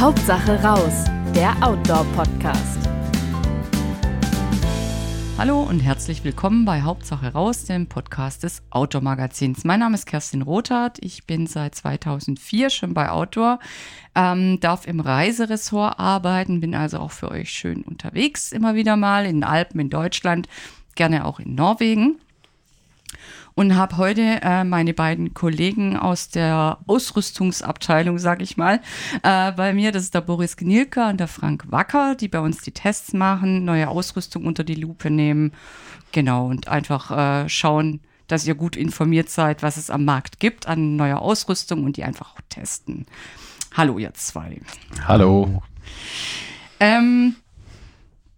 Hauptsache raus, der Outdoor-Podcast. Hallo und herzlich willkommen bei Hauptsache raus, dem Podcast des Outdoor-Magazins. Mein Name ist Kerstin Rothardt. Ich bin seit 2004 schon bei Outdoor, ähm, darf im Reiseressort arbeiten, bin also auch für euch schön unterwegs immer wieder mal in den Alpen in Deutschland, gerne auch in Norwegen und habe heute äh, meine beiden Kollegen aus der Ausrüstungsabteilung, sage ich mal, äh, bei mir. Das ist der Boris Gnilka und der Frank Wacker, die bei uns die Tests machen, neue Ausrüstung unter die Lupe nehmen. Genau, und einfach äh, schauen, dass ihr gut informiert seid, was es am Markt gibt an neuer Ausrüstung und die einfach auch testen. Hallo, ihr zwei. Hallo. Ähm,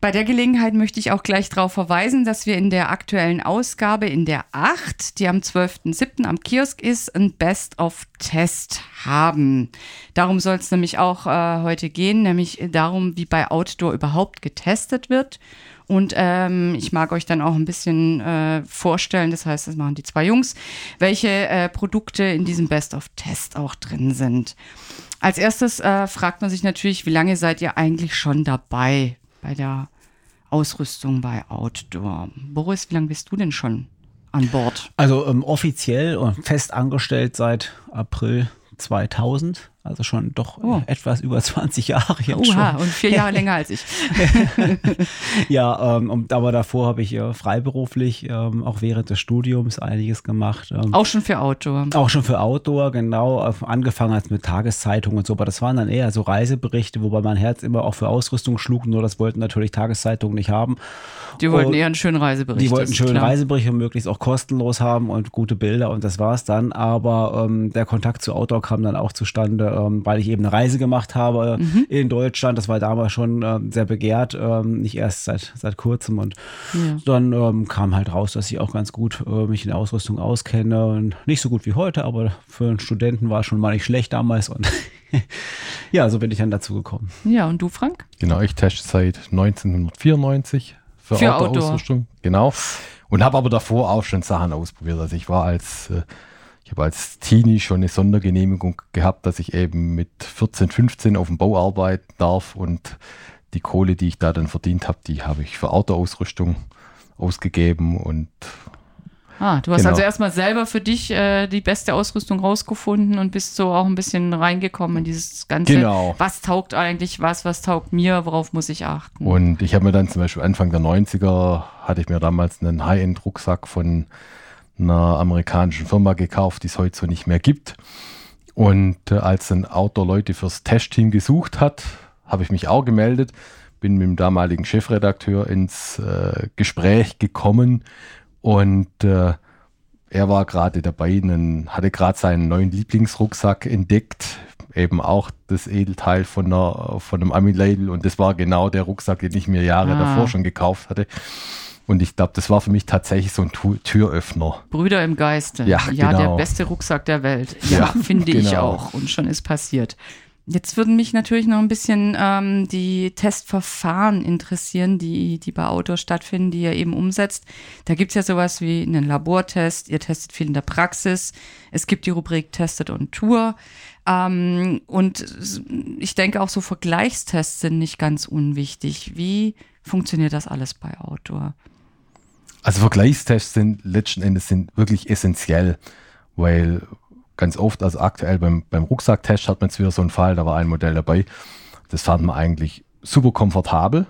bei der Gelegenheit möchte ich auch gleich darauf verweisen, dass wir in der aktuellen Ausgabe, in der 8, die am 12.07. am Kiosk ist, ein Best-of-Test haben. Darum soll es nämlich auch äh, heute gehen, nämlich darum, wie bei Outdoor überhaupt getestet wird. Und ähm, ich mag euch dann auch ein bisschen äh, vorstellen, das heißt, das machen die zwei Jungs, welche äh, Produkte in diesem Best-of-Test auch drin sind. Als erstes äh, fragt man sich natürlich, wie lange seid ihr eigentlich schon dabei bei der Ausrüstung bei Outdoor. Boris, wie lange bist du denn schon an Bord? Also ähm, offiziell und fest angestellt seit April 2000. Also schon doch oh. etwas über 20 Jahre jetzt Oha, schon. und vier Jahre länger als ich. ja, ähm, und, aber davor habe ich äh, freiberuflich ähm, auch während des Studiums einiges gemacht. Ähm, auch schon für Outdoor. Auch schon für Outdoor, genau. Äh, angefangen als mit Tageszeitungen und so, aber das waren dann eher so Reiseberichte, wobei mein Herz immer auch für Ausrüstung schlug, nur das wollten natürlich Tageszeitungen nicht haben. Die wollten und eher einen schönen Reisebericht. Die wollten einen schönen klar. Reisebericht und möglichst auch kostenlos haben und gute Bilder und das war es dann. Aber ähm, der Kontakt zu Outdoor kam dann auch zustande ähm, weil ich eben eine Reise gemacht habe mhm. in Deutschland. Das war damals schon ähm, sehr begehrt, ähm, nicht erst seit, seit kurzem. Und ja. dann ähm, kam halt raus, dass ich auch ganz gut äh, mich in der Ausrüstung auskenne. Und nicht so gut wie heute, aber für einen Studenten war es schon mal nicht schlecht damals. Und ja, so bin ich dann dazu gekommen. Ja, und du, Frank? Genau, ich teste seit 1994 für, für Outdoor-Ausrüstung. Genau. Und habe aber davor auch schon Sachen ausprobiert. Also ich war als äh, ich habe als Teenie schon eine Sondergenehmigung gehabt, dass ich eben mit 14, 15 auf dem Bau arbeiten darf und die Kohle, die ich da dann verdient habe, die habe ich für Autoausrüstung ausgegeben und Ah, du hast genau. also erstmal selber für dich äh, die beste Ausrüstung rausgefunden und bist so auch ein bisschen reingekommen in dieses ganze, genau. was taugt eigentlich was, was taugt mir, worauf muss ich achten. Und ich habe mir dann zum Beispiel Anfang der 90er, hatte ich mir damals einen High-End-Rucksack von einer amerikanischen Firma gekauft, die es heute so nicht mehr gibt. Und äh, als ein Outdoor-Leute fürs Testteam gesucht hat, habe ich mich auch gemeldet, bin mit dem damaligen Chefredakteur ins äh, Gespräch gekommen und äh, er war gerade dabei, einen, hatte gerade seinen neuen Lieblingsrucksack entdeckt, eben auch das Edelteil von, einer, von einem Ami-Label und das war genau der Rucksack, den ich mir Jahre ah. davor schon gekauft hatte. Und ich glaube, das war für mich tatsächlich so ein Türöffner. Brüder im Geiste. Ja, ja genau. der beste Rucksack der Welt. Ja, ja finde genau. ich auch. Und schon ist passiert. Jetzt würden mich natürlich noch ein bisschen ähm, die Testverfahren interessieren, die, die bei Outdoor stattfinden, die ihr eben umsetzt. Da gibt es ja sowas wie einen Labortest, ihr testet viel in der Praxis. Es gibt die Rubrik Tested on Tour. Ähm, und ich denke auch so Vergleichstests sind nicht ganz unwichtig. Wie funktioniert das alles bei Outdoor? Also Vergleichstests sind letzten Endes sind wirklich essentiell, weil ganz oft, also aktuell beim, beim Rucksacktest hat man jetzt wieder so einen Fall, da war ein Modell dabei, das fand man eigentlich super komfortabel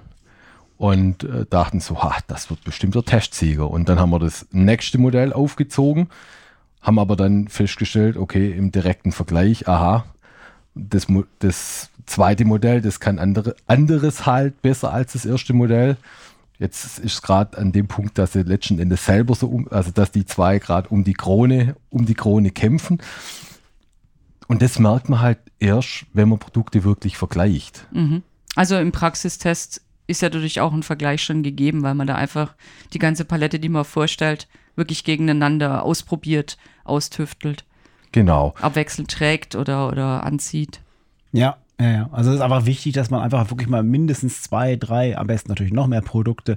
und äh, dachten so, ha, das wird bestimmt der Testsieger. Und dann haben wir das nächste Modell aufgezogen, haben aber dann festgestellt, okay, im direkten Vergleich, aha, das, das zweite Modell, das kann andere, anderes halt besser als das erste Modell. Jetzt ist es gerade an dem Punkt, dass sie letzten Endes selber so um, also dass die zwei gerade um die Krone, um die Krone kämpfen. Und das merkt man halt erst, wenn man Produkte wirklich vergleicht. Mhm. Also im Praxistest ist ja dadurch auch ein Vergleich schon gegeben, weil man da einfach die ganze Palette, die man vorstellt, wirklich gegeneinander ausprobiert, austüftelt. Genau. Abwechselnd trägt oder, oder anzieht. Ja, ja, ja. Also es ist einfach wichtig, dass man einfach wirklich mal mindestens zwei, drei, am besten natürlich noch mehr Produkte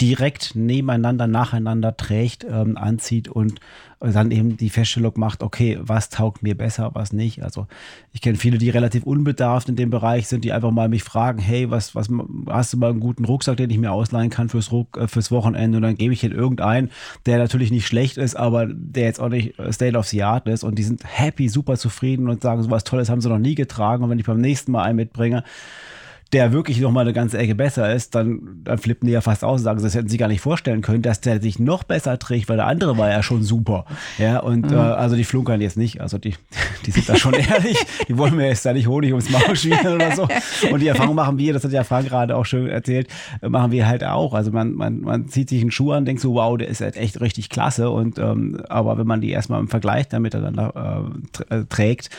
direkt nebeneinander, nacheinander trägt, ähm, anzieht und dann eben die Feststellung macht, okay, was taugt mir besser, was nicht. Also ich kenne viele, die relativ unbedarft in dem Bereich sind, die einfach mal mich fragen, hey, was, was hast du mal einen guten Rucksack, den ich mir ausleihen kann fürs, Ruck, äh, fürs Wochenende? Und dann gebe ich ihnen irgendeinen, der natürlich nicht schlecht ist, aber der jetzt auch nicht äh, State of the Art ist. Und die sind happy, super zufrieden und sagen, so was Tolles haben sie noch nie getragen. Und wenn ich beim nächsten Mal einen mitbringe, der wirklich noch mal eine ganze Ecke besser ist, dann, dann flippen die ja fast aus und sagen, das hätten sie gar nicht vorstellen können, dass der sich noch besser trägt, weil der andere war ja schon super. Ja, und mhm. äh, also die flunkern jetzt nicht, also die, die sind da schon ehrlich, die wollen mir jetzt da nicht Honig ums Maul schmieren oder so. Und die Erfahrung machen wir, das hat ja Frank gerade auch schön erzählt, machen wir halt auch. Also man, man, man zieht sich einen Schuh an, denkt so, wow, der ist halt echt richtig klasse. Und ähm, aber wenn man die erstmal im Vergleich damit dann äh, trägt,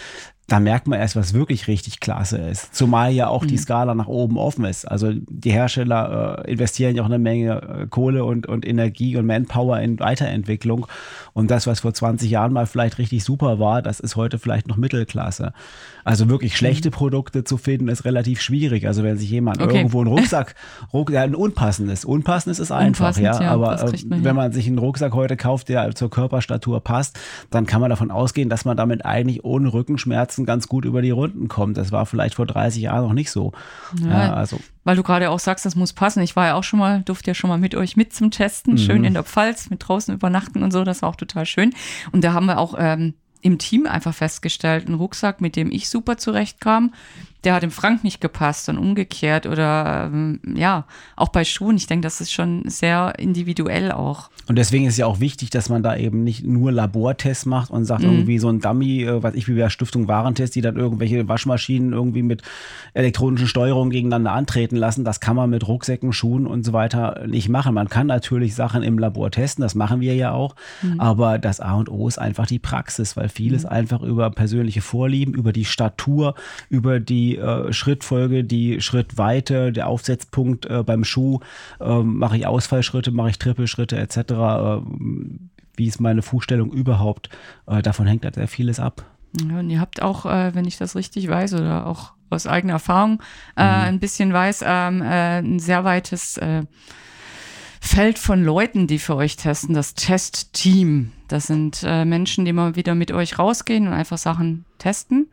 da merkt man erst, was wirklich richtig klasse ist. Zumal ja auch mhm. die Skala nach oben offen ist. Also die Hersteller äh, investieren ja auch eine Menge äh, Kohle und, und Energie und Manpower in Weiterentwicklung. Und das, was vor 20 Jahren mal vielleicht richtig super war, das ist heute vielleicht noch Mittelklasse. Also wirklich schlechte mhm. Produkte zu finden, ist relativ schwierig. Also wenn sich jemand okay. irgendwo einen Rucksack, Ruck, ja, ein unpassendes, unpassendes ist einfach, Unpassend, ja. ja. Aber äh, wenn man sich einen Rucksack heute kauft, der zur Körperstatur passt, dann kann man davon ausgehen, dass man damit eigentlich ohne Rückenschmerzen ganz gut über die Runden kommt. Das war vielleicht vor 30 Jahren noch nicht so. Ja, ja also. Weil du gerade auch sagst, das muss passen. Ich war ja auch schon mal, durfte ja schon mal mit euch mit zum Testen, mhm. schön in der Pfalz, mit draußen übernachten und so. Das war auch total schön. Und da haben wir auch ähm, im Team einfach festgestellt, ein Rucksack, mit dem ich super zurechtkam, der hat dem Frank nicht gepasst und umgekehrt oder ähm, ja, auch bei Schuhen. Ich denke, das ist schon sehr individuell auch. Und deswegen ist ja auch wichtig, dass man da eben nicht nur Labortests macht und sagt, mhm. irgendwie so ein Dummy, äh, was ich wie bei Stiftung Warentest, die dann irgendwelche Waschmaschinen irgendwie mit elektronischen Steuerungen gegeneinander antreten lassen. Das kann man mit Rucksäcken, Schuhen und so weiter nicht machen. Man kann natürlich Sachen im Labor testen, das machen wir ja auch. Mhm. Aber das A und O ist einfach die Praxis, weil vieles mhm. einfach über persönliche Vorlieben, über die Statur, über die äh, Schrittfolge, die Schrittweite, der Aufsetzpunkt äh, beim Schuh, äh, mache ich Ausfallschritte, mache ich Trippelschritte etc. Äh, wie ist meine Fußstellung überhaupt? Äh, davon hängt halt sehr vieles ab. Ja, und ihr habt auch, äh, wenn ich das richtig weiß oder auch aus eigener Erfahrung mhm. ein bisschen weiß, ähm, ein sehr weites Feld von Leuten, die für euch testen, das Testteam. Das sind Menschen, die mal wieder mit euch rausgehen und einfach Sachen testen.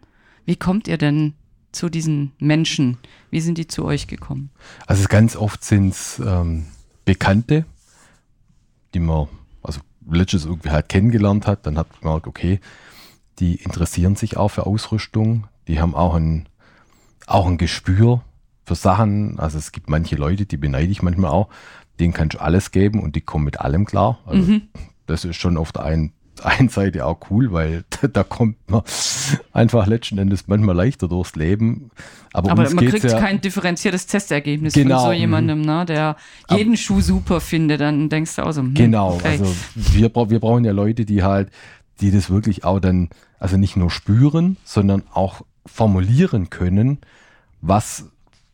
Wie kommt ihr denn zu diesen Menschen? Wie sind die zu euch gekommen? Also ganz oft sind es ähm, Bekannte, die man also letztes irgendwie halt kennengelernt hat. Dann hat man gemerkt, okay, die interessieren sich auch für Ausrüstung. Die haben auch ein, auch ein Gespür für Sachen. Also es gibt manche Leute, die beneide ich manchmal auch. Denen kannst du alles geben und die kommen mit allem klar. Also mhm. das ist schon auf der einen Seite auch cool, weil da kommt man einfach letzten Endes manchmal leichter durchs Leben. Aber, Aber man kriegt ja, kein differenziertes Testergebnis genau, von so jemandem, ne, der jeden ab, Schuh super findet. Dann denkst du auch so, hm, Genau, okay. also wir, wir brauchen ja Leute, die halt, die das wirklich auch dann, also nicht nur spüren, sondern auch formulieren können, was,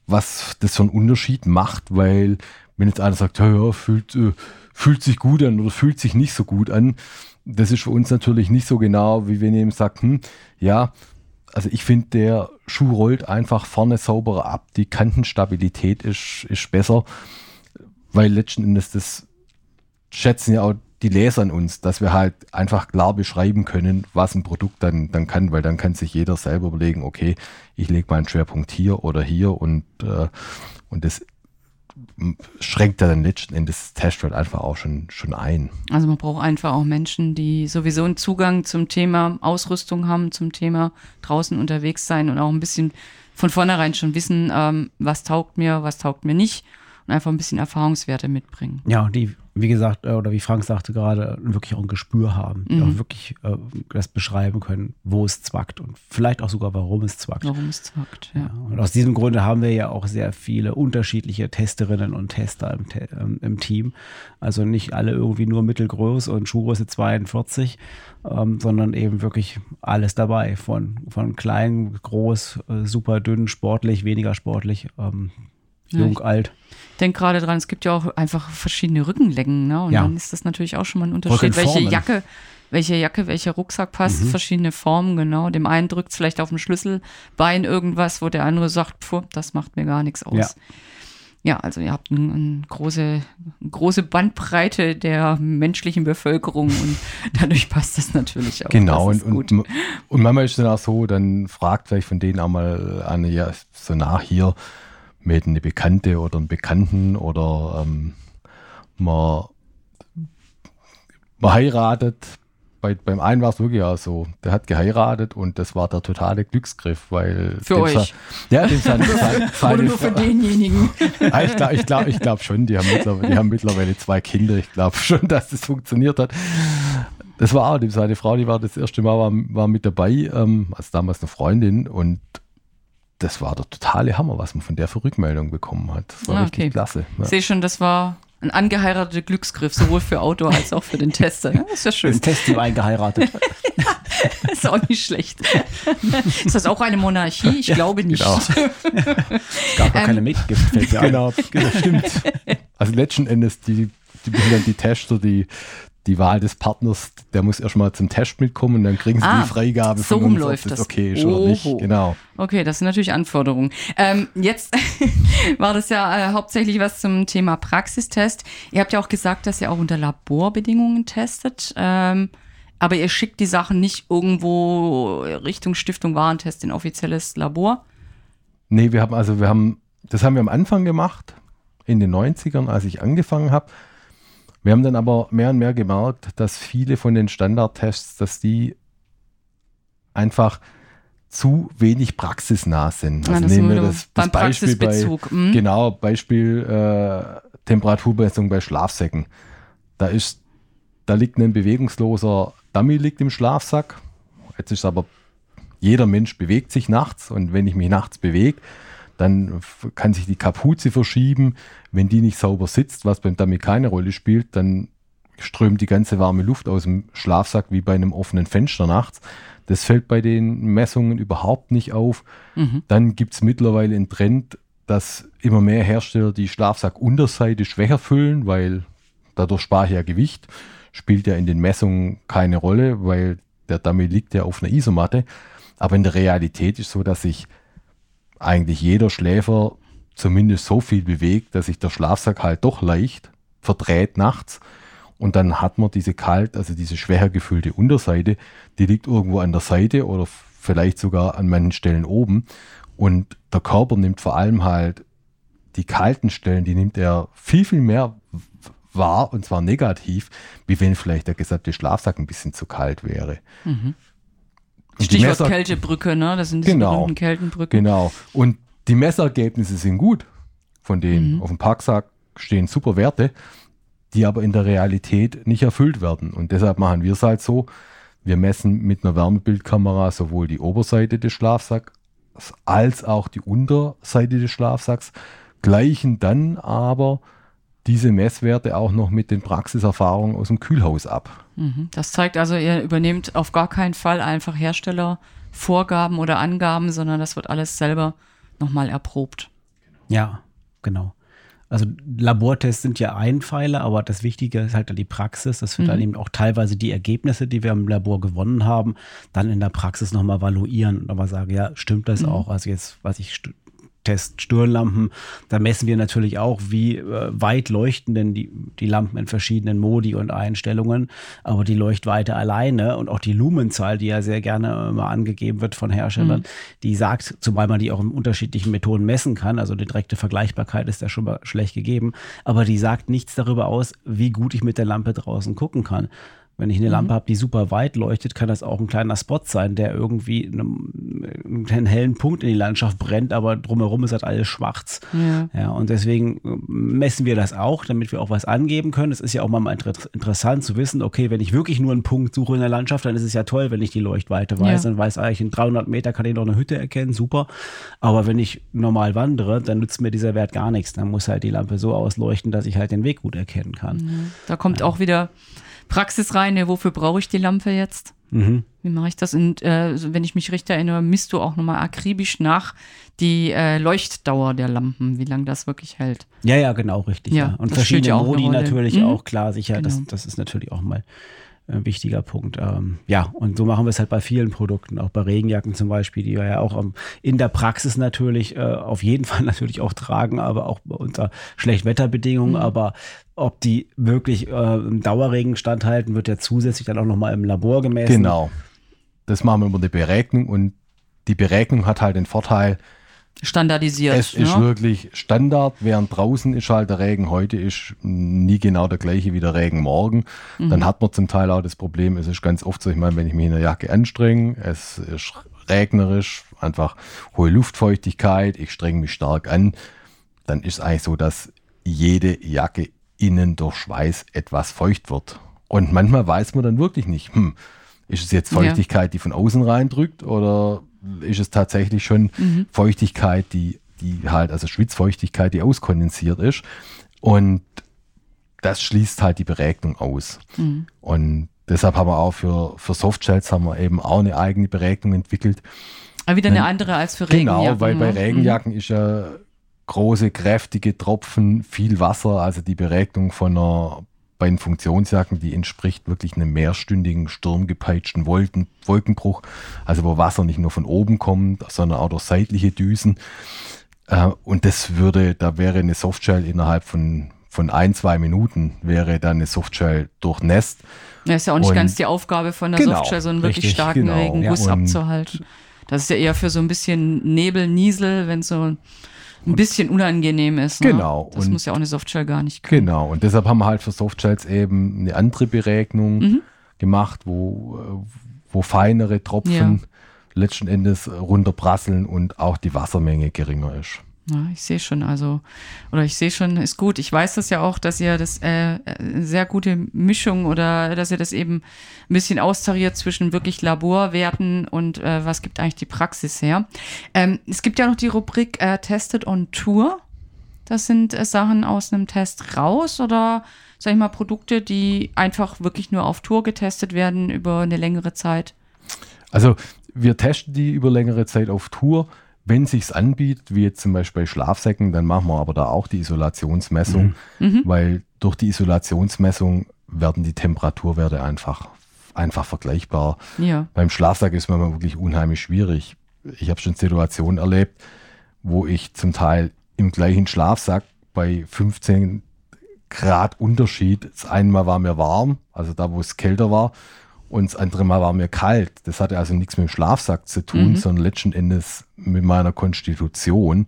was das für einen Unterschied macht, weil wenn jetzt einer sagt, ja, ja fühlt, äh, fühlt sich gut an oder fühlt sich nicht so gut an, das ist für uns natürlich nicht so genau, wie wenn jemand sagt, hm, ja, also ich finde, der Schuh rollt einfach vorne sauberer ab, die Kantenstabilität ist, ist besser, weil letzten Endes das schätzen ja auch die Leser an uns, dass wir halt einfach klar beschreiben können, was ein Produkt dann, dann kann, weil dann kann sich jeder selber überlegen, okay, ich lege meinen Schwerpunkt hier oder hier und, äh, und das schränkt dann letzten Endes das Testfeld einfach auch schon, schon ein. Also man braucht einfach auch Menschen, die sowieso einen Zugang zum Thema Ausrüstung haben, zum Thema draußen unterwegs sein und auch ein bisschen von vornherein schon wissen, ähm, was taugt mir, was taugt mir nicht und einfach ein bisschen Erfahrungswerte mitbringen. Ja, die wie gesagt, äh, oder wie Frank sagte gerade, wirklich auch ein Gespür haben, mhm. auch wirklich äh, das beschreiben können, wo es zwackt und vielleicht auch sogar, warum es zwackt. Warum es zwackt, ja. ja. Und aus diesem Grunde haben wir ja auch sehr viele unterschiedliche Testerinnen und Tester im, ähm, im Team. Also nicht alle irgendwie nur mittelgroß und Schuhgröße 42, ähm, sondern eben wirklich alles dabei, von, von klein, groß, äh, super dünn, sportlich, weniger sportlich. Ähm, Jung, ja, alt. Ich denke gerade dran, es gibt ja auch einfach verschiedene Rückenlängen, ne? Und ja. dann ist das natürlich auch schon mal ein Unterschied, welche Jacke, welche Jacke, welcher Rucksack passt, mhm. verschiedene Formen, genau. Dem einen drückt es vielleicht auf dem Schlüsselbein irgendwas, wo der andere sagt, pfuh, das macht mir gar nichts aus. Ja. ja, also ihr habt eine, eine große, große Bandbreite der menschlichen Bevölkerung und dadurch passt das natürlich auch. Genau, und, und, und manchmal ist es dann auch so, dann fragt vielleicht von denen auch mal eine, ja, so nach hier mit eine Bekannte oder einen Bekannten oder ähm, man, man heiratet bei, beim einen war es wirklich auch so, der hat geheiratet und das war der totale Glücksgriff, weil. Für euch? ja, den seine, seine Oder nur für denjenigen? Ah, ich glaube ich glaub, ich glaub schon, die haben, mittlerweile, die haben mittlerweile zwei Kinder. Ich glaube schon, dass das funktioniert hat. Das war auch, seine Frau, die war das erste Mal war, war mit dabei, ähm, als damals eine Freundin und das war der totale Hammer, was man von der für Rückmeldung bekommen hat. Das war ah, richtig klasse. Ja. Ich sehe schon, das war ein angeheiratete Glücksgriff, sowohl für Outdoor als auch für den Tester. Ja, ist ja schön. Das Testteam eingeheiratet. ist auch nicht schlecht. Ist das auch eine Monarchie? Ich glaube nicht. Genau. es gab gar keine ähm, Mitgift, fällt mir Genau, genau stimmt. Also letzten Endes, die, die, die Tester, die, die Wahl des Partners, der muss erstmal zum Test mitkommen und dann kriegen sie ah, die Freigabe so von uns, läuft das okay ist oder nicht. Genau. Okay, das sind natürlich Anforderungen. Ähm, jetzt war das ja äh, hauptsächlich was zum Thema Praxistest. Ihr habt ja auch gesagt, dass ihr auch unter Laborbedingungen testet. Ähm, aber ihr schickt die Sachen nicht irgendwo Richtung Stiftung Warentest in offizielles Labor? Nee, wir haben also, wir haben, das haben wir am Anfang gemacht, in den 90ern, als ich angefangen habe wir haben dann aber mehr und mehr gemerkt, dass viele von den Standardtests, dass die einfach zu wenig praxisnah sind. Also ja, nehmen wir das, das Beispiel bei, mhm. genau, Beispiel äh, Temperaturmessung bei Schlafsäcken. Da ist, da liegt ein bewegungsloser Dummy liegt im Schlafsack. Jetzt ist aber jeder Mensch bewegt sich nachts und wenn ich mich nachts bewege, dann kann sich die Kapuze verschieben. Wenn die nicht sauber sitzt, was beim Dummy keine Rolle spielt, dann strömt die ganze warme Luft aus dem Schlafsack wie bei einem offenen Fenster nachts. Das fällt bei den Messungen überhaupt nicht auf. Mhm. Dann gibt es mittlerweile einen Trend, dass immer mehr Hersteller die Schlafsackunterseite schwächer füllen, weil dadurch spare ich ja Gewicht. Spielt ja in den Messungen keine Rolle, weil der Dummy liegt ja auf einer Isomatte. Aber in der Realität ist so, dass ich eigentlich jeder Schläfer zumindest so viel bewegt, dass sich der Schlafsack halt doch leicht verdreht nachts. Und dann hat man diese kalt, also diese schwächer gefüllte Unterseite, die liegt irgendwo an der Seite oder vielleicht sogar an manchen Stellen oben. Und der Körper nimmt vor allem halt die kalten Stellen, die nimmt er viel, viel mehr wahr und zwar negativ, wie wenn vielleicht der gesamte Schlafsack ein bisschen zu kalt wäre. Mhm. Stichwort Messer, Kältebrücke, ne? Das sind diese genau, Kältenbrücken. Genau. Und die Messergebnisse sind gut von denen. Mhm. Auf dem Parksack stehen super Werte, die aber in der Realität nicht erfüllt werden. Und deshalb machen wir es halt so, wir messen mit einer Wärmebildkamera sowohl die Oberseite des Schlafsacks als auch die Unterseite des Schlafsacks, gleichen dann aber diese Messwerte auch noch mit den Praxiserfahrungen aus dem Kühlhaus ab. Mhm. Das zeigt also, ihr übernehmt auf gar keinen Fall einfach Herstellervorgaben oder Angaben, sondern das wird alles selber nochmal erprobt. Ja, genau. Also Labortests sind ja ein Pfeiler, aber das Wichtige ist halt dann die Praxis, dass wir mhm. dann eben auch teilweise die Ergebnisse, die wir im Labor gewonnen haben, dann in der Praxis nochmal valuieren und nochmal sagen, ja, stimmt das mhm. auch? Also jetzt, was ich Test Stirnlampen. Da messen wir natürlich auch, wie äh, weit leuchten denn die, die Lampen in verschiedenen Modi und Einstellungen. Aber die Leuchtweite alleine und auch die Lumenzahl, die ja sehr gerne immer angegeben wird von Herstellern, mhm. die sagt, zumal man die auch in unterschiedlichen Methoden messen kann, also die direkte Vergleichbarkeit ist ja schon mal schlecht gegeben, aber die sagt nichts darüber aus, wie gut ich mit der Lampe draußen gucken kann. Wenn ich eine mhm. Lampe habe, die super weit leuchtet, kann das auch ein kleiner Spot sein, der irgendwie einen, einen hellen Punkt in die Landschaft brennt, aber drumherum ist halt alles schwarz. Ja. ja. und deswegen äh, messen wir das auch, damit wir auch was angeben können. Es ist ja auch mal inter interessant zu wissen, okay, wenn ich wirklich nur einen Punkt suche in der Landschaft, dann ist es ja toll, wenn ich die Leuchtweite weiß. Ja. Dann weiß ich, in 300 Meter kann ich noch eine Hütte erkennen, super. Aber wenn ich normal wandere, dann nützt mir dieser Wert gar nichts. Dann muss halt die Lampe so ausleuchten, dass ich halt den Weg gut erkennen kann. Da kommt ja. auch wieder Praxis rein, ja, wofür brauche ich die Lampe jetzt? Mhm. Wie mache ich das? Und äh, wenn ich mich richtig erinnere, misst du auch nochmal akribisch nach die äh, Leuchtdauer der Lampen, wie lange das wirklich hält. Ja, ja, genau, richtig. Ja, ja. Und verschiedene Modi natürlich mhm. auch, klar, sicher. Genau. Das, das ist natürlich auch mal ein wichtiger Punkt. Ähm, ja, und so machen wir es halt bei vielen Produkten, auch bei Regenjacken zum Beispiel, die wir ja auch in der Praxis natürlich äh, auf jeden Fall natürlich auch tragen, aber auch unter Schlechtwetterbedingungen. Mhm. Aber ob die wirklich äh, im Dauerregen standhalten, wird ja zusätzlich dann auch nochmal im Labor gemessen. Genau. Das machen wir über die Beregnung und die Beregnung hat halt den Vorteil, standardisiert. Es ist ne? wirklich Standard, während draußen ist halt der Regen heute ist nie genau der gleiche wie der Regen morgen. Mhm. Dann hat man zum Teil auch das Problem, es ist ganz oft so, ich meine, wenn ich mich in der Jacke anstrenge, es ist regnerisch, einfach hohe Luftfeuchtigkeit, ich strenge mich stark an, dann ist es eigentlich so, dass jede Jacke innen durch Schweiß etwas feucht wird. Und manchmal weiß man dann wirklich nicht, hm, ist es jetzt Feuchtigkeit, ja. die von außen reindrückt oder ist es tatsächlich schon mhm. Feuchtigkeit, die, die halt, also Schwitzfeuchtigkeit, die auskondensiert ist. Und das schließt halt die Beregnung aus. Mhm. Und deshalb haben wir auch für, für Softshells haben wir eben auch eine eigene Beregnung entwickelt. Aber wieder eine andere als für Regenjacken. Genau, weil bei ne? Regenjacken mhm. ist ja große, kräftige Tropfen, viel Wasser, also die Beregnung von einer bei den Funktionsjacken, die entspricht wirklich einem mehrstündigen sturmgepeitschten Wolken, Wolkenbruch, also wo Wasser nicht nur von oben kommt, sondern auch durch seitliche Düsen. Äh, und das würde, da wäre eine Softshell innerhalb von, von ein, zwei Minuten wäre dann eine Softshell durchnässt. Ja, ist ja auch nicht und ganz die Aufgabe von der genau, Softshell, so einen wirklich richtig, starken genau, Regenguss ja, abzuhalten. Das ist ja eher für so ein bisschen Nebel, Niesel, wenn so ein bisschen unangenehm ist. Ne? Genau. Das und muss ja auch eine Softshell gar nicht können. Genau. Und deshalb haben wir halt für Softshells eben eine andere Beregnung mhm. gemacht, wo, wo feinere Tropfen ja. letzten Endes runterprasseln und auch die Wassermenge geringer ist. Ja, ich sehe schon, also, oder ich sehe schon, ist gut. Ich weiß das ja auch, dass ihr das äh, sehr gute Mischung oder dass ihr das eben ein bisschen austariert zwischen wirklich Laborwerten und äh, was gibt eigentlich die Praxis her. Ähm, es gibt ja noch die Rubrik äh, Tested on Tour. Das sind äh, Sachen aus einem Test raus oder, sag ich mal, Produkte, die einfach wirklich nur auf Tour getestet werden über eine längere Zeit? Also, wir testen die über längere Zeit auf Tour. Wenn sich's anbietet, wie jetzt zum Beispiel bei Schlafsäcken, dann machen wir aber da auch die Isolationsmessung, mhm. mhm. weil durch die Isolationsmessung werden die Temperaturwerte einfach, einfach vergleichbar. Ja. Beim Schlafsack ist man wirklich unheimlich schwierig. Ich habe schon Situationen erlebt, wo ich zum Teil im gleichen Schlafsack bei 15 Grad Unterschied, das eine Mal war mir warm, also da, wo es kälter war, und das andere Mal war mir kalt. Das hatte also nichts mit dem Schlafsack zu tun, mhm. sondern letzten Endes mit meiner Konstitution.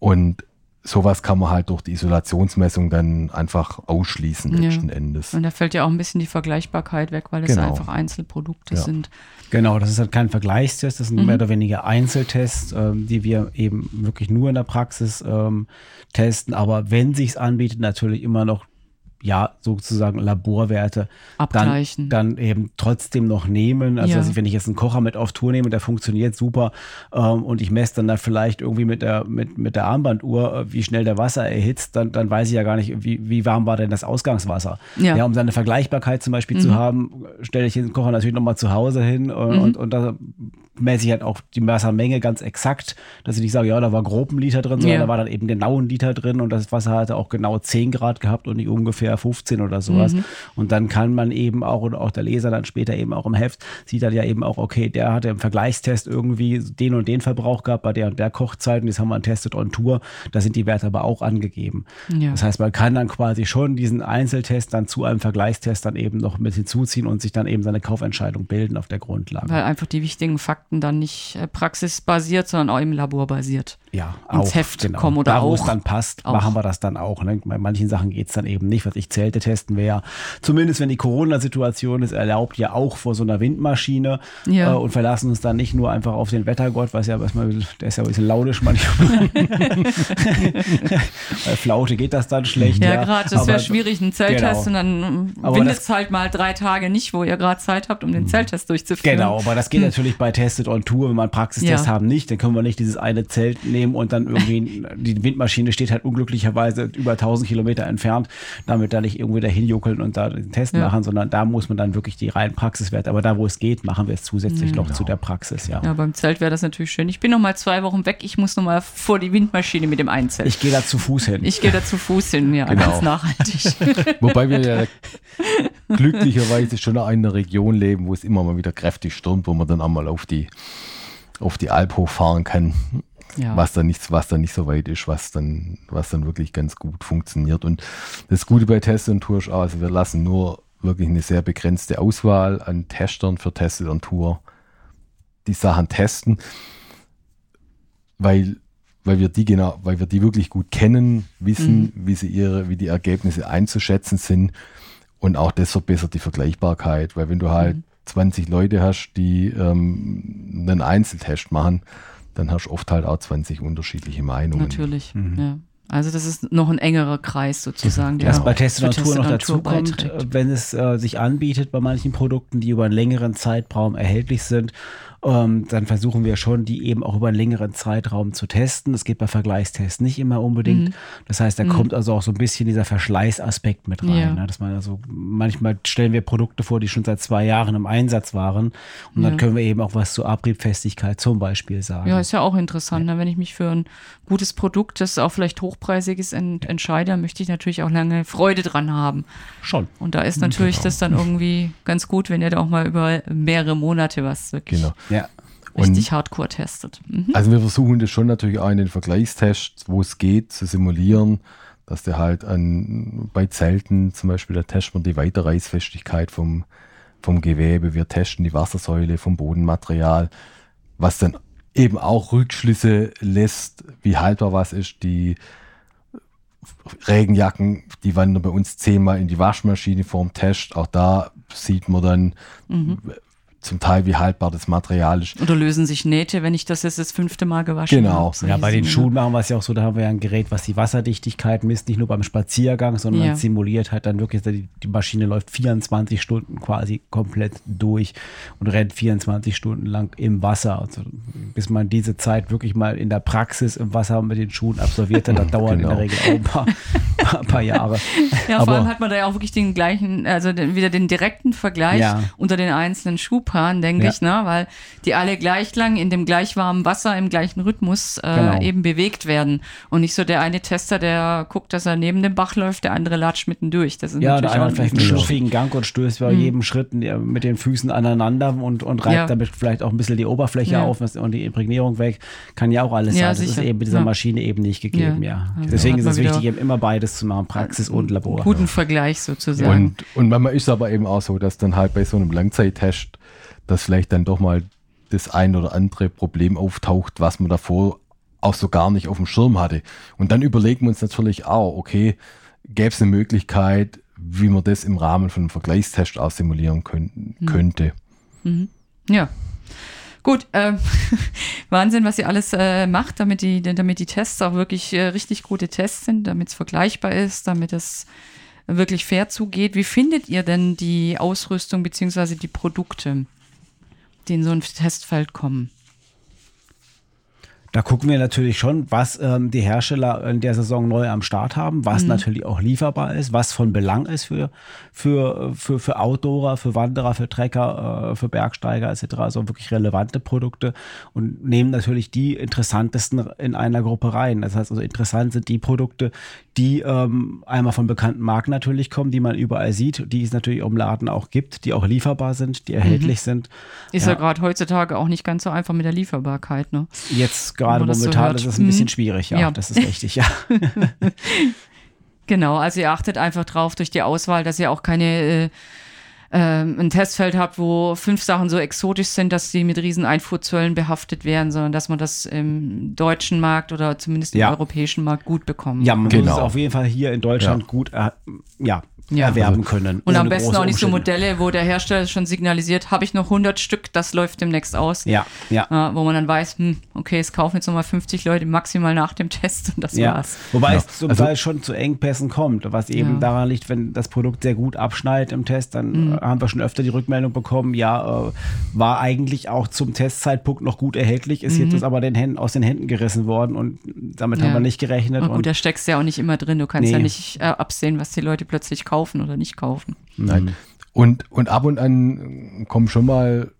Und sowas kann man halt durch die Isolationsmessung dann einfach ausschließen letzten ja. Endes. Und da fällt ja auch ein bisschen die Vergleichbarkeit weg, weil es genau. einfach Einzelprodukte ja. sind. Genau, das ist halt kein Vergleichstest, das sind mhm. mehr oder weniger Einzeltests, ähm, die wir eben wirklich nur in der Praxis ähm, testen. Aber wenn sich's anbietet, natürlich immer noch ja, sozusagen Laborwerte Abgleichen. Dann, dann eben trotzdem noch nehmen. Also ja. wenn ich jetzt einen Kocher mit auf Tour nehme, der funktioniert super ähm, und ich messe dann da vielleicht irgendwie mit der, mit, mit der Armbanduhr, äh, wie schnell der Wasser erhitzt, dann, dann weiß ich ja gar nicht, wie, wie warm war denn das Ausgangswasser. Ja, ja um seine Vergleichbarkeit zum Beispiel mhm. zu haben, stelle ich den Kocher natürlich nochmal zu Hause hin äh, mhm. und, und da messe ich halt auch die Wassermenge ganz exakt, dass ich nicht sage, ja, da war grob ein Liter drin, sondern ja. da war dann eben genau ein Liter drin und das Wasser hatte auch genau 10 Grad gehabt und nicht ungefähr ungefähr 15 oder sowas. Mhm. Und dann kann man eben auch, und auch der Leser dann später eben auch im Heft, sieht dann ja eben auch, okay, der hatte im Vergleichstest irgendwie den und den Verbrauch gehabt bei der und der Kochzeit und jetzt haben wir einen Tested on Tour. Da sind die Werte aber auch angegeben. Ja. Das heißt, man kann dann quasi schon diesen Einzeltest dann zu einem Vergleichstest dann eben noch mit hinzuziehen und sich dann eben seine Kaufentscheidung bilden auf der Grundlage. Weil einfach die wichtigen Fakten dann nicht äh, praxisbasiert, sondern auch im Labor basiert. Ja, ins auch, Heft genau. kommen oder da, auch. wo es dann passt, auch. machen wir das dann auch. Ne? Bei manchen Sachen geht es dann eben nicht. Was ich Zelte testen ja, zumindest wenn die Corona-Situation ist, erlaubt ja auch vor so einer Windmaschine ja. äh, und verlassen uns dann nicht nur einfach auf den Wettergott, was ja erstmal, der ist ja ein bisschen launisch manchmal. Bei Flaute geht das dann schlecht. Ja, ja. gerade, das wäre schwierig, einen Zelttest genau. und dann windet es halt mal drei Tage nicht, wo ihr gerade Zeit habt, um den mhm. Zelttest durchzuführen. Genau, aber das geht hm. natürlich bei Tested on Tour, wenn wir einen Praxistest ja. haben, nicht. Dann können wir nicht dieses eine Zelt nehmen und dann irgendwie, die Windmaschine steht halt unglücklicherweise über 1000 Kilometer entfernt, damit da nicht irgendwie dahin juckeln und da den Test ja. machen, sondern da muss man dann wirklich die reinen Praxiswerte. Aber da, wo es geht, machen wir es zusätzlich noch zu der Praxis, ja. Ja, beim Zelt wäre das natürlich schön. Ich bin noch mal zwei Wochen weg. Ich muss noch mal vor die Windmaschine mit dem Einzelt. Ich gehe da zu Fuß hin. Ich gehe da zu Fuß hin, ja, genau. ganz nachhaltig. Wobei wir ja glücklicherweise schon in einer Region leben, wo es immer mal wieder kräftig stürmt, wo man dann einmal auf die, auf die Alp hochfahren kann. Ja. Was dann nicht, was dann nicht so weit ist, was dann, was dann wirklich ganz gut funktioniert. Und das Gute bei Test und Tour ist auch, also wir lassen nur wirklich eine sehr begrenzte Auswahl an Testern für Test und Tour die Sachen testen, weil weil wir die genau, weil wir die wirklich gut kennen, wissen, mhm. wie sie ihre, wie die Ergebnisse einzuschätzen sind und auch das verbessert die Vergleichbarkeit, weil wenn du halt mhm. 20 Leute hast, die ähm, einen Einzeltest machen, dann hast du oft halt auch 20 unterschiedliche Meinungen. Natürlich, mhm. ja. Also das ist noch ein engerer Kreis sozusagen. Was bei Test und Natur noch dazu kommt, wenn es äh, sich anbietet bei manchen Produkten, die über einen längeren Zeitraum erhältlich sind ähm, dann versuchen wir schon, die eben auch über einen längeren Zeitraum zu testen. Das geht bei Vergleichstests nicht immer unbedingt. Mhm. Das heißt, da mhm. kommt also auch so ein bisschen dieser Verschleißaspekt mit rein. Ja. Ne? Dass man also manchmal stellen wir Produkte vor, die schon seit zwei Jahren im Einsatz waren. Und ja. dann können wir eben auch was zur Abriebfestigkeit zum Beispiel sagen. Ja, ist ja auch interessant. Ja. Ne? Wenn ich mich für ein gutes Produkt, das auch vielleicht hochpreisig ist, ent entscheide, möchte ich natürlich auch lange Freude dran haben. Schon. Und da ist natürlich genau. das dann irgendwie ganz gut, wenn ihr da auch mal über mehrere Monate was wirklich genau ja. richtig und hardcore testet. Mhm. Also wir versuchen das schon natürlich auch in den Vergleichstests, wo es geht, zu simulieren, dass der halt an, bei Zelten zum Beispiel, da testen wir die Weiterreißfestigkeit vom, vom Gewebe, wir testen die Wassersäule vom Bodenmaterial, was dann eben auch Rückschlüsse lässt, wie haltbar was ist. Die Regenjacken, die wandern bei uns zehnmal in die Waschmaschine vorm Test. Auch da sieht man dann, mhm zum Teil, wie haltbar das Material ist. Oder lösen sich Nähte, wenn ich das jetzt das fünfte Mal gewaschen genau. habe. Ja, bei den Schuhen machen wir es ja auch so, da haben wir ja ein Gerät, was die Wasserdichtigkeit misst, nicht nur beim Spaziergang, sondern ja. simuliert halt dann wirklich, die, die Maschine läuft 24 Stunden quasi komplett durch und rennt 24 Stunden lang im Wasser. Also, bis man diese Zeit wirklich mal in der Praxis im Wasser mit den Schuhen absolviert hat, das dauert genau. in der genau. Regel auch ein paar, paar, paar Jahre. Ja, vor Aber, allem hat man da ja auch wirklich den gleichen, also den, wieder den direkten Vergleich ja. unter den einzelnen Schuhpaaren Japan, denke ja. ich, ne? weil die alle gleich lang in dem gleich warmen Wasser im gleichen Rhythmus äh, genau. eben bewegt werden. Und nicht so der eine Tester, der guckt, dass er neben dem Bach läuft, der andere latscht mitten durch. Das ist ja, der eine vielleicht einen schuffigen Gang und stößt bei mhm. jedem Schritt mit den Füßen aneinander und, und reibt ja. damit vielleicht auch ein bisschen die Oberfläche ja. auf und die Imprägnierung weg. Kann ja auch alles sein. Das sicher. ist eben mit dieser Maschine eben nicht gegeben, ja. Also Deswegen ist es wichtig, eben immer beides zu machen, Praxis und Labor. Guten Vergleich sozusagen. Und, und manchmal ist es aber eben auch so, dass dann halt bei so einem Langzeittest dass vielleicht dann doch mal das ein oder andere Problem auftaucht, was man davor auch so gar nicht auf dem Schirm hatte. Und dann überlegen wir uns natürlich auch, okay, gäbe es eine Möglichkeit, wie man das im Rahmen von einem Vergleichstest auch simulieren können, mhm. könnte. Mhm. Ja. Gut, äh, Wahnsinn, was ihr alles äh, macht, damit die, damit die Tests auch wirklich äh, richtig gute Tests sind, damit es vergleichbar ist, damit es wirklich fair zugeht. Wie findet ihr denn die Ausrüstung bzw. die Produkte? In so ein Testfeld kommen? Da gucken wir natürlich schon, was ähm, die Hersteller in der Saison neu am Start haben, was mhm. natürlich auch lieferbar ist, was von Belang ist für, für, für, für Outdoorer, für Wanderer, für Trecker, äh, für Bergsteiger etc. Also wirklich relevante Produkte und nehmen natürlich die interessantesten in einer Gruppe rein. Das heißt also, interessant sind die Produkte, die ähm, einmal von bekannten Marken natürlich kommen, die man überall sieht, die es natürlich im Laden auch gibt, die auch lieferbar sind, die erhältlich mhm. sind. Ist ja, ja gerade heutzutage auch nicht ganz so einfach mit der Lieferbarkeit. Ne? Jetzt gerade momentan so ist es ein bisschen mhm. schwierig, ja, ja. das ist richtig, ja. genau, also ihr achtet einfach drauf durch die Auswahl, dass ihr auch keine äh, äh, ein Testfeld habt, wo fünf Sachen so exotisch sind, dass sie mit riesen Einfuhrzöllen behaftet werden, sondern dass man das im deutschen Markt oder zumindest im ja. europäischen Markt gut bekommt. Ja, man genau. muss es auf jeden Fall hier in Deutschland ja. gut äh, ja, ja. erwerben können. Und am besten auch nicht so Modelle, wo der Hersteller schon signalisiert, habe ich noch 100 Stück, das läuft demnächst aus. Ja, ja. Äh, wo man dann weiß, hm, okay, es kaufen jetzt nochmal 50 Leute maximal nach dem Test und das ja. war's. Wobei ja. es zum also, Teil schon zu Engpässen kommt, was eben ja. daran liegt, wenn das Produkt sehr gut abschneidet im Test, dann mhm. haben wir schon öfter die Rückmeldung bekommen, ja, äh, war eigentlich auch zum Testzeitpunkt noch gut erhältlich, ist mhm. jetzt aber den Händen, aus den Händen gerissen worden und damit haben wir nicht gerechnet. Und gut, da steckst du ja auch nicht immer drin, du kannst nee. ja nicht äh, absehen, was die Leute plötzlich kaufen oder nicht kaufen. Nein. Und, und ab und an kommen schon mal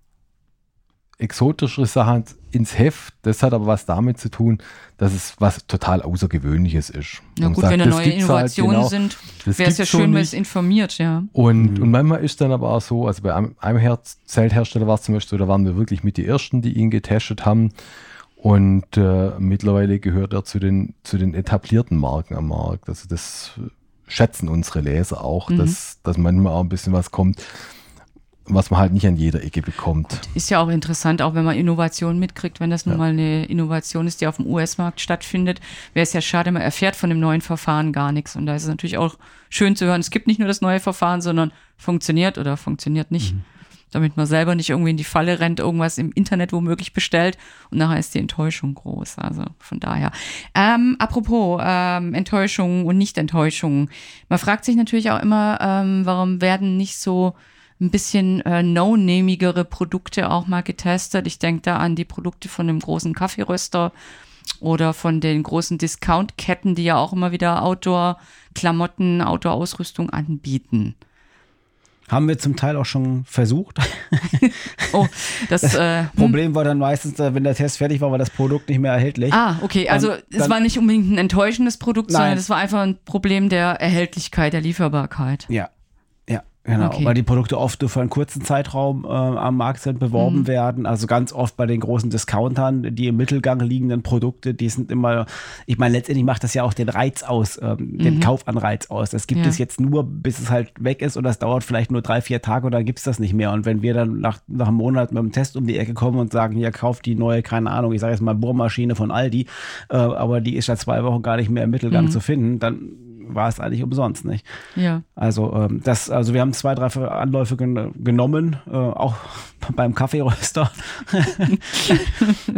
exotischere Sachen ins Heft. Das hat aber was damit zu tun, dass es was total Außergewöhnliches ist. Ja Und gut, sagt, wenn da neue halt, Innovationen genau, sind, wäre es ja schön, wenn es informiert, ja. Und, und manchmal ist dann aber auch so, also bei einem, einem Her Zelthersteller war es zum Beispiel da waren wir wirklich mit die Ersten, die ihn getestet haben. Und äh, mittlerweile gehört er zu den, zu den etablierten Marken am Markt. Also das schätzen unsere Leser auch, Mhm. dass, dass manchmal auch ein bisschen was kommt, was man halt nicht an jeder Ecke bekommt. Ist ja auch interessant, auch wenn man Innovationen mitkriegt, wenn das nun mal eine Innovation ist, die auf dem US-Markt stattfindet, wäre es ja schade, man erfährt von dem neuen Verfahren gar nichts. Und da ist es natürlich auch schön zu hören, es gibt nicht nur das neue Verfahren, sondern funktioniert oder funktioniert nicht. Damit man selber nicht irgendwie in die Falle rennt, irgendwas im Internet womöglich bestellt und nachher ist die Enttäuschung groß. Also von daher. Ähm, apropos ähm, Enttäuschung und Nicht-Enttäuschung. Man fragt sich natürlich auch immer, ähm, warum werden nicht so ein bisschen äh, no-namigere Produkte auch mal getestet. Ich denke da an die Produkte von dem großen Kaffeeröster oder von den großen Discount-Ketten, die ja auch immer wieder Outdoor-Klamotten, Outdoor-Ausrüstung anbieten. Haben wir zum Teil auch schon versucht. Oh, das. Äh, Problem war dann meistens, äh, wenn der Test fertig war, war das Produkt nicht mehr erhältlich. Ah, okay. Also Und es war nicht unbedingt ein enttäuschendes Produkt, sondern Nein. es war einfach ein Problem der Erhältlichkeit, der Lieferbarkeit. Ja, genau. Okay. Weil die Produkte oft nur für einen kurzen Zeitraum äh, am Markt sind, Mhm. beworben werden. Also ganz oft bei den großen Discountern, die im Mittelgang liegenden Produkte, die sind immer, ich meine, letztendlich macht das ja auch den Reiz aus, ähm, den Kaufanreiz aus. Das gibt Mhm. Ja. es jetzt nur, bis es halt weg ist und das dauert vielleicht nur drei, vier Tage und dann gibt es das nicht mehr. Und wenn wir dann nach, nach einem Monat mit dem Test um die Ecke kommen und sagen, hier kauft die neue, keine Ahnung, ich sage jetzt mal Bohrmaschine von Aldi, äh, aber die ist seit zwei Wochen gar nicht mehr im Mittelgang Mhm. zu finden, dann war es eigentlich umsonst, nicht? Ja. Also ähm, das, also wir haben zwei, drei Anläufe gen genommen, äh, auch beim Kaffeeröster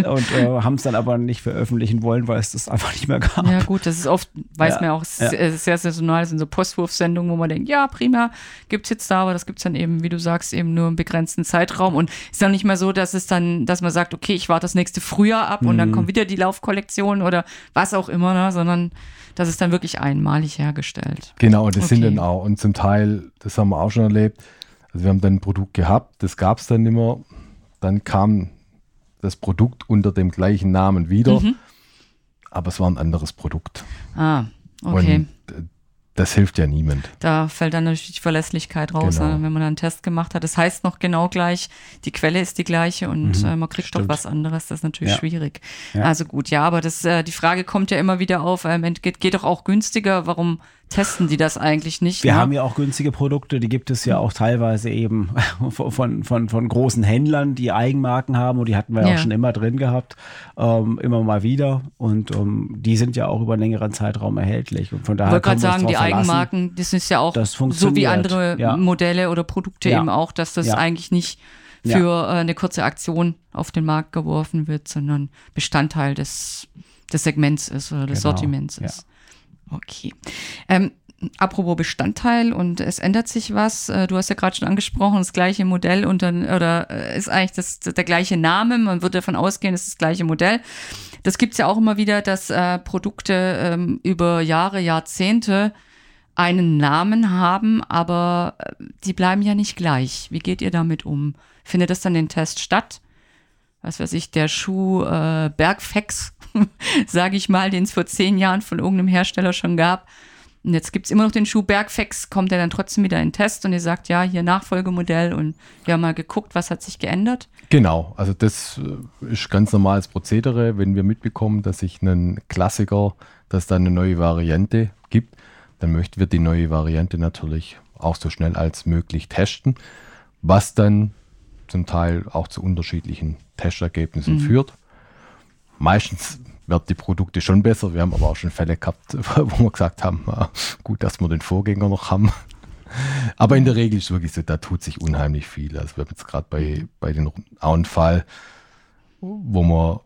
und äh, haben es dann aber nicht veröffentlichen wollen, weil es das einfach nicht mehr gab. Ja, gut, das ist oft, weiß Ja, man ja auch, ja. sehr, saisonal, das sind so Postwurfsendungen, wo man denkt, ja, prima, gibt's jetzt da, aber das gibt's dann eben, wie du sagst, eben nur im begrenzten Zeitraum. Und ist dann nicht mehr so, dass es dann, dass man sagt, okay, ich warte das nächste Frühjahr ab und dann Mhm. kommt wieder die Laufkollektion oder was auch immer, ne, sondern das ist dann wirklich einmalig hergestellt. Genau, das sind Okay. dann auch, und zum Teil, das haben wir auch schon erlebt, also wir haben dann ein Produkt gehabt, das gab es dann nicht mehr, dann kam das Produkt unter dem gleichen Namen wieder, Mhm. aber es war ein anderes Produkt. Ah, okay. Und das hilft ja niemand. Da fällt dann natürlich die Verlässlichkeit raus, Genau. ne, wenn man dann einen Test gemacht hat. Das heißt noch genau gleich, die Quelle ist die gleiche und äh, man kriegt doch Mhm. stimmt. was anderes. Das ist natürlich Ja. schwierig. Ja. Also gut, ja, aber das, äh, die Frage kommt ja immer wieder auf, ähm, geht, geht doch auch günstiger. Warum testen die das eigentlich nicht? Wir ne? haben ja auch günstige Produkte, die gibt es ja auch teilweise eben von, von, von großen Händlern, die Eigenmarken haben und die hatten wir ja auch schon immer drin gehabt, ähm, immer mal wieder und ähm, die sind ja auch über einen längeren Zeitraum erhältlich und von Ich daher wollte gerade sagen, die verlassen. Eigenmarken, das ist ja auch so wie andere ja. Modelle oder Produkte Ja. eben auch, dass das eigentlich nicht für äh, eine kurze Aktion auf den Markt geworfen wird, sondern Bestandteil des, des Segments ist oder des Genau, Sortiments ist. Okay. Ähm, apropos Bestandteil und es ändert sich was. Äh, Du hast ja gerade schon angesprochen, das gleiche Modell und dann, oder äh, ist eigentlich das, der gleiche Name. Man wird davon ausgehen, es ist das gleiche Modell. Das gibt's ja auch immer wieder, dass äh, Produkte ähm, über Jahre, Jahrzehnte einen Namen haben, aber äh, die bleiben ja nicht gleich. Wie geht ihr damit um? Findet das dann den Test statt? Was weiß ich, der Schuh äh, Bergfex, sage ich mal, den es vor zehn Jahren von irgendeinem Hersteller schon gab. Und jetzt gibt's immer noch den Schuh Bergfex, kommt der dann trotzdem wieder in den Test und ihr sagt, ja, hier Nachfolgemodell und wir haben mal geguckt, was hat sich geändert. Genau, also das äh, ist ganz normales Prozedere, wenn wir mitbekommen, dass sich einen Klassiker, dass da eine neue Variante gibt, dann möchten wir die neue Variante natürlich auch so schnell als möglich testen, was dann zum Teil auch zu unterschiedlichen Testergebnissen führt. Meistens werden die Produkte schon besser. Wir haben aber auch schon Fälle gehabt, wo wir gesagt haben, gut, dass wir den Vorgänger noch haben. Aber in der Regel ist es wirklich so, da tut sich unheimlich viel. Also wir haben jetzt gerade bei, bei den auch einen Fall, wo wir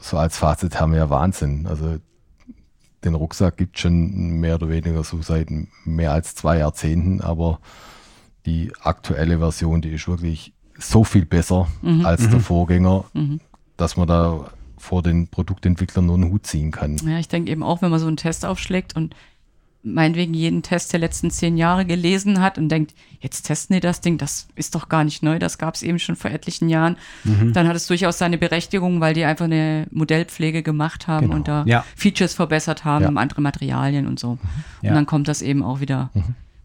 so als Fazit haben, ja Wahnsinn. Also den Rucksack gibt es schon mehr oder weniger so seit mehr als zwei Jahrzehnten, aber die aktuelle Version, die ist wirklich so viel besser als der Vorgänger, dass man da vor den Produktentwicklern nur einen Hut ziehen kann. Ja, ich denke eben auch, wenn man so einen Test aufschlägt und meinetwegen jeden Test der letzten zehn Jahre gelesen hat und denkt, jetzt testen die das Ding, das ist doch gar nicht neu, das gab es eben schon vor etlichen Jahren, Mhm. dann hat es durchaus seine Berechtigung, weil die einfach eine Modellpflege gemacht haben Genau. und da Ja. Features verbessert haben, Ja. andere Materialien und so. Ja. Und dann kommt das eben auch wieder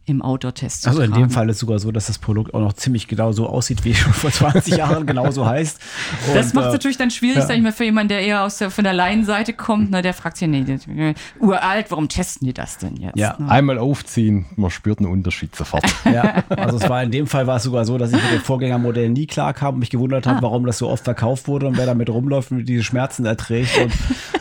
im Outdoor-Test zu Also in dem. Fall ist sogar so, dass das Produkt auch noch ziemlich genau so aussieht, wie es schon vor 20 Jahren genauso heißt. Das Und, macht es äh, natürlich dann schwierig, ja. sag ich mal, für jemanden, der eher aus der, von der Laienseite kommt, ne, der fragt sich, nee, das, uralt, warum testen die das denn jetzt? Ja. Ne? Einmal aufziehen, man spürt einen Unterschied sofort. Ja, also es war in dem Fall war es sogar so, dass ich mit dem Vorgängermodell nie klar kam und mich gewundert Ah. habe, warum das so oft verkauft wurde und wer damit rumläuft und diese Schmerzen erträgt. Und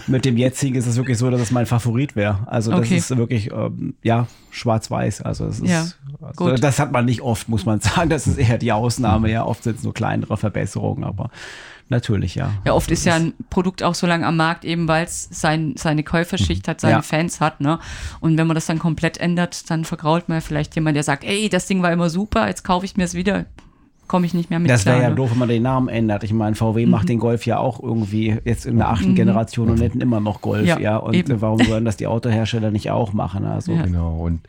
mit dem jetzigen ist es wirklich so, dass es mein Favorit wäre. Also das Okay. ist wirklich, ähm, ja, schwarz-weiß. Also es ist, Ja, also gut. das hat man nicht oft, muss man sagen. Das ist eher die Ausnahme. Ja, oft sind es nur kleinere Verbesserungen, aber natürlich, ja. Ja, oft ist ja ein Produkt auch so lange am Markt, eben weil es sein, seine Käuferschicht hat, seine Ja. Fans hat, ne? Und wenn man das dann komplett ändert, dann vergrault man ja vielleicht jemand, der sagt, ey, das Ding war immer super, jetzt kaufe ich mir es wieder, komme ich nicht mehr mit Das wäre ja ne? doof, wenn man den Namen ändert. Ich meine, VW Mhm. macht den Golf ja auch irgendwie jetzt in der achten Generation und nennen immer noch Golf, Ja, ja. Und eben. warum sollen das die Autohersteller nicht auch machen? Also Ja. Genau. Und,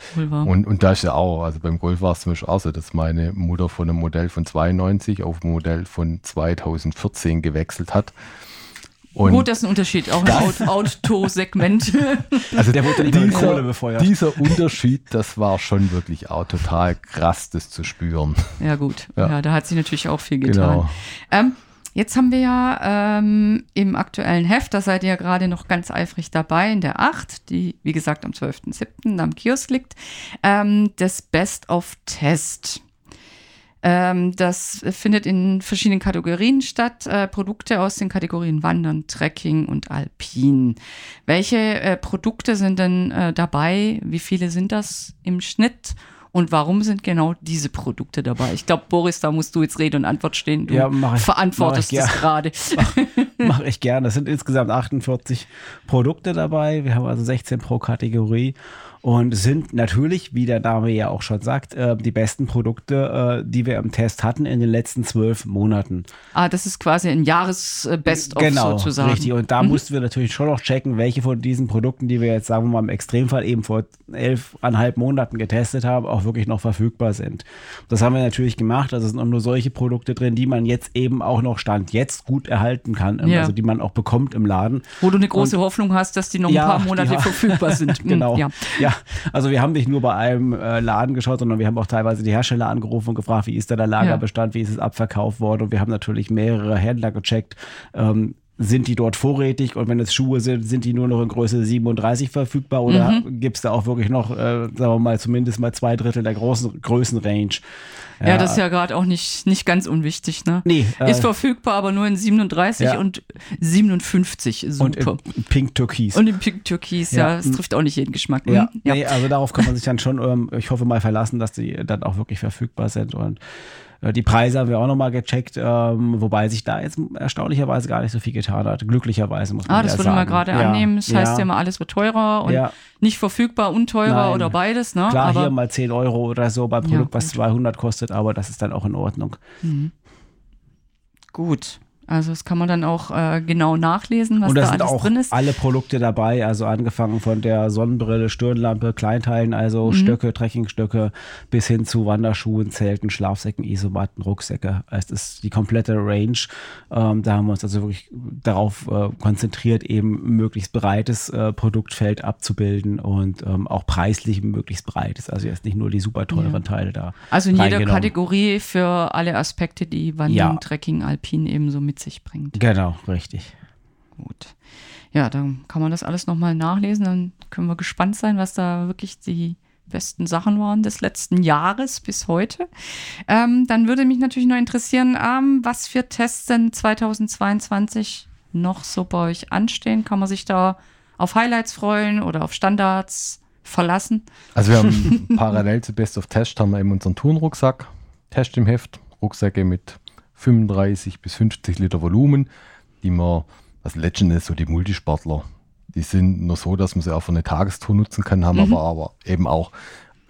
und, und da ist ja auch, also beim Golf war es zum Beispiel auch so, dass meine Mutter von einem Modell von 92 auf ein Modell von 2014 gewechselt hat. Und Gut, das ist ein Unterschied, auch im Aut- Autosegment. Also der wurde nicht mit Kohle dieser, befeuert. dieser Unterschied, das war schon wirklich auch total krass, das zu spüren. Ja, gut. Ja. Ja. da hat sich natürlich auch viel getan. Genau. Ähm, jetzt haben wir ja ähm, im aktuellen Heft, da seid ihr ja gerade noch ganz eifrig dabei, in der 8, die, wie gesagt, am 12.07. am Kiosk liegt, ähm, das Best of Test. Ähm, das findet in verschiedenen Kategorien statt. Äh, Produkte aus den Kategorien Wandern, Trekking und Alpin. Welche äh, Produkte sind denn äh, dabei? Wie viele sind das im Schnitt? Und warum sind genau diese Produkte dabei? Ich glaube, Boris, da musst du jetzt Rede und Antwort stehen. Du Ja, mach ich- verantwortest mach es gerade. Mache ich gerne. Es sind insgesamt 48 Produkte dabei. Wir haben also 16 pro Kategorie und sind natürlich, wie der Name ja auch schon sagt, äh, die besten Produkte, äh, die wir im Test hatten in den letzten zwölf Monaten. ah, das ist quasi ein Jahres-Best-of genau, sozusagen. richtig. Und da mussten wir natürlich schon noch checken, welche von diesen Produkten, die wir jetzt, sagen wir mal, im Extremfall eben vor elfeinhalb Monaten getestet haben, auch wirklich noch verfügbar sind. Das haben wir natürlich gemacht. Also es sind auch nur solche Produkte drin, die man jetzt eben auch noch Stand jetzt gut erhalten kann, ähm, Ja. also die man auch bekommt im Laden. Wo du eine große Hoffnung hast, dass die noch ein paar Monate ja. verfügbar sind. Hm, genau. Ja. Ja. Also wir haben nicht nur bei einem äh, Laden geschaut, sondern wir haben auch teilweise die Hersteller angerufen und gefragt, wie ist da der Lagerbestand, wie ist es abverkauft worden. Und wir haben natürlich mehrere Händler gecheckt. Ähm, sind die dort vorrätig und wenn es Schuhe sind, sind die nur noch in Größe 37 verfügbar oder Mhm. gibt es da auch wirklich noch, äh, sagen wir mal, zumindest mal zwei Drittel der großen Größenrange? Ja, das ist ja gerade auch nicht, nicht ganz unwichtig, ne? Nee, äh, ist verfügbar, aber nur in 37 Ja. und 57. und Super. in Pink Türkis. Und, im Pink Türkis, ja, Ja. das trifft auch nicht jeden Geschmack. hm? Ja, Nee, also darauf kann man sich dann schon, ähm, ich hoffe mal verlassen, dass die dann auch wirklich verfügbar sind und die Preise haben wir auch nochmal gecheckt, ähm, wobei sich da jetzt erstaunlicherweise gar nicht so viel getan hat. Glücklicherweise muss man Ah, das ja würde sagen. man gerade Ja, annehmen. Das heißt ja ja immer, alles wird teurer und Ja. nicht verfügbar und teurer Nein. oder beides, ne? Klar, aber hier mal 10 Euro oder so beim Ja, Produkt, was gut. 200 kostet, aber das ist dann auch in Ordnung. gut. Also das kann man dann auch äh, genau nachlesen, was und da da sind alles auch drin ist. alle Produkte dabei, also angefangen von der Sonnenbrille, Stirnlampe, Kleinteilen, also Mhm. Stöcke, Trekkingstöcke, bis hin zu Wanderschuhen, Zelten, Schlafsäcken, Isomatten, Rucksäcke. Es ist die komplette Range. Ähm, da haben wir uns also wirklich darauf äh, konzentriert, eben möglichst breites äh, Produktfeld abzubilden und ähm, auch preislich möglichst breites. Also jetzt nicht nur die super teuren Ja. Teile da. Also in jeder. Kategorie für alle Aspekte, die Wandern, Ja. Trekking, Alpin eben so mit sich bringt. Genau, richtig. Gut. Ja, dann kann man das alles nochmal nachlesen. Dann können wir gespannt sein, was da wirklich die besten Sachen waren des letzten Jahres bis heute. Ähm, dann würde mich natürlich noch interessieren, ähm, was für Tests denn 2022 noch so bei euch anstehen. Kann man sich da auf Highlights freuen oder auf Standards verlassen? Also wir haben parallel zu Best of Test haben wir eben unseren Tourenrucksack, Test im Heft, Rucksäcke mit 35 bis 50 Liter Volumen, die man, das letzten ist so die Multisportler, die sind nur so, dass man sie auch für eine Tagestour nutzen kann, haben aber, aber eben auch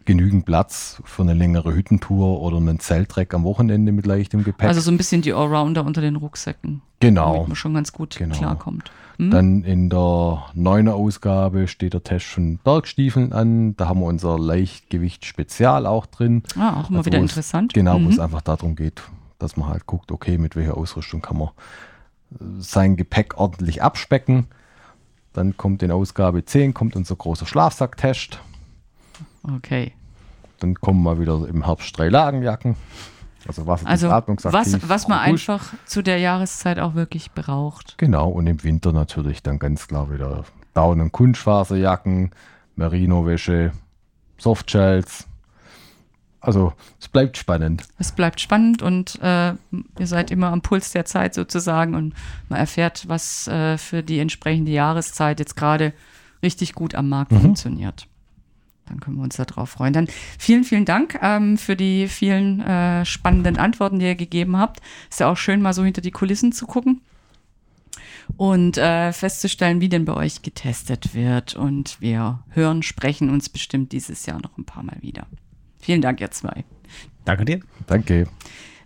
genügend Platz für eine längere Hüttentour oder einen Zelttrek am Wochenende mit leichtem Gepäck. Also so ein bisschen die Allrounder unter den Rucksäcken. Genau. Damit man schon ganz gut Genau. klarkommt. Hm? Dann in der neuner Ausgabe steht der Test von Bergstiefeln an. Da haben wir unser Leichtgewicht-Spezial auch drin. ah, auch mal Also wieder wo es- interessant. Genau, wo Mhm. es einfach darum geht, dass man halt guckt, okay, mit welcher Ausrüstung kann man äh, sein Gepäck ordentlich abspecken. Dann kommt in Ausgabe 10 kommt unser großer Schlafsacktest. Okay. Dann kommen mal wieder im Herbst drei Lagenjacken. Also Wasser Also was, was man robust. einfach zu der Jahreszeit auch wirklich braucht. Genau, und im Winter natürlich dann ganz klar wieder Down- und Kunstfaserjacken, Merino-Wäsche, Softshells. Also es bleibt spannend. Es bleibt spannend und äh, ihr seid immer am Puls der Zeit sozusagen und man erfährt, was äh, für die entsprechende Jahreszeit jetzt gerade richtig gut am Markt Mhm. funktioniert. Dann können wir uns darauf freuen. Dann vielen, vielen Dank ähm, für die vielen äh, spannenden Antworten, die ihr gegeben habt. Ist ja auch schön, mal so hinter die Kulissen zu gucken und äh, festzustellen, wie denn bei euch getestet wird. Und wir hören, sprechen uns bestimmt dieses Jahr noch ein paar Mal wieder. Vielen Dank, ihr zwei. Danke dir. Danke.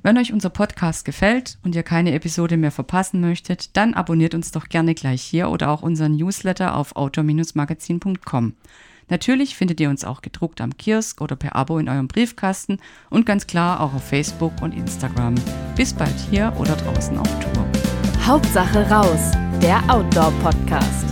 Wenn euch unser Podcast gefällt und ihr keine Episode mehr verpassen möchtet, dann abonniert uns doch gerne gleich hier oder auch unseren Newsletter auf autor-magazin.com. Natürlich findet ihr uns auch gedruckt am Kiosk oder per Abo in eurem Briefkasten und ganz klar auch auf Facebook und Instagram. Bis bald hier oder draußen auf Tour. Hauptsache raus, der Outdoor-Podcast.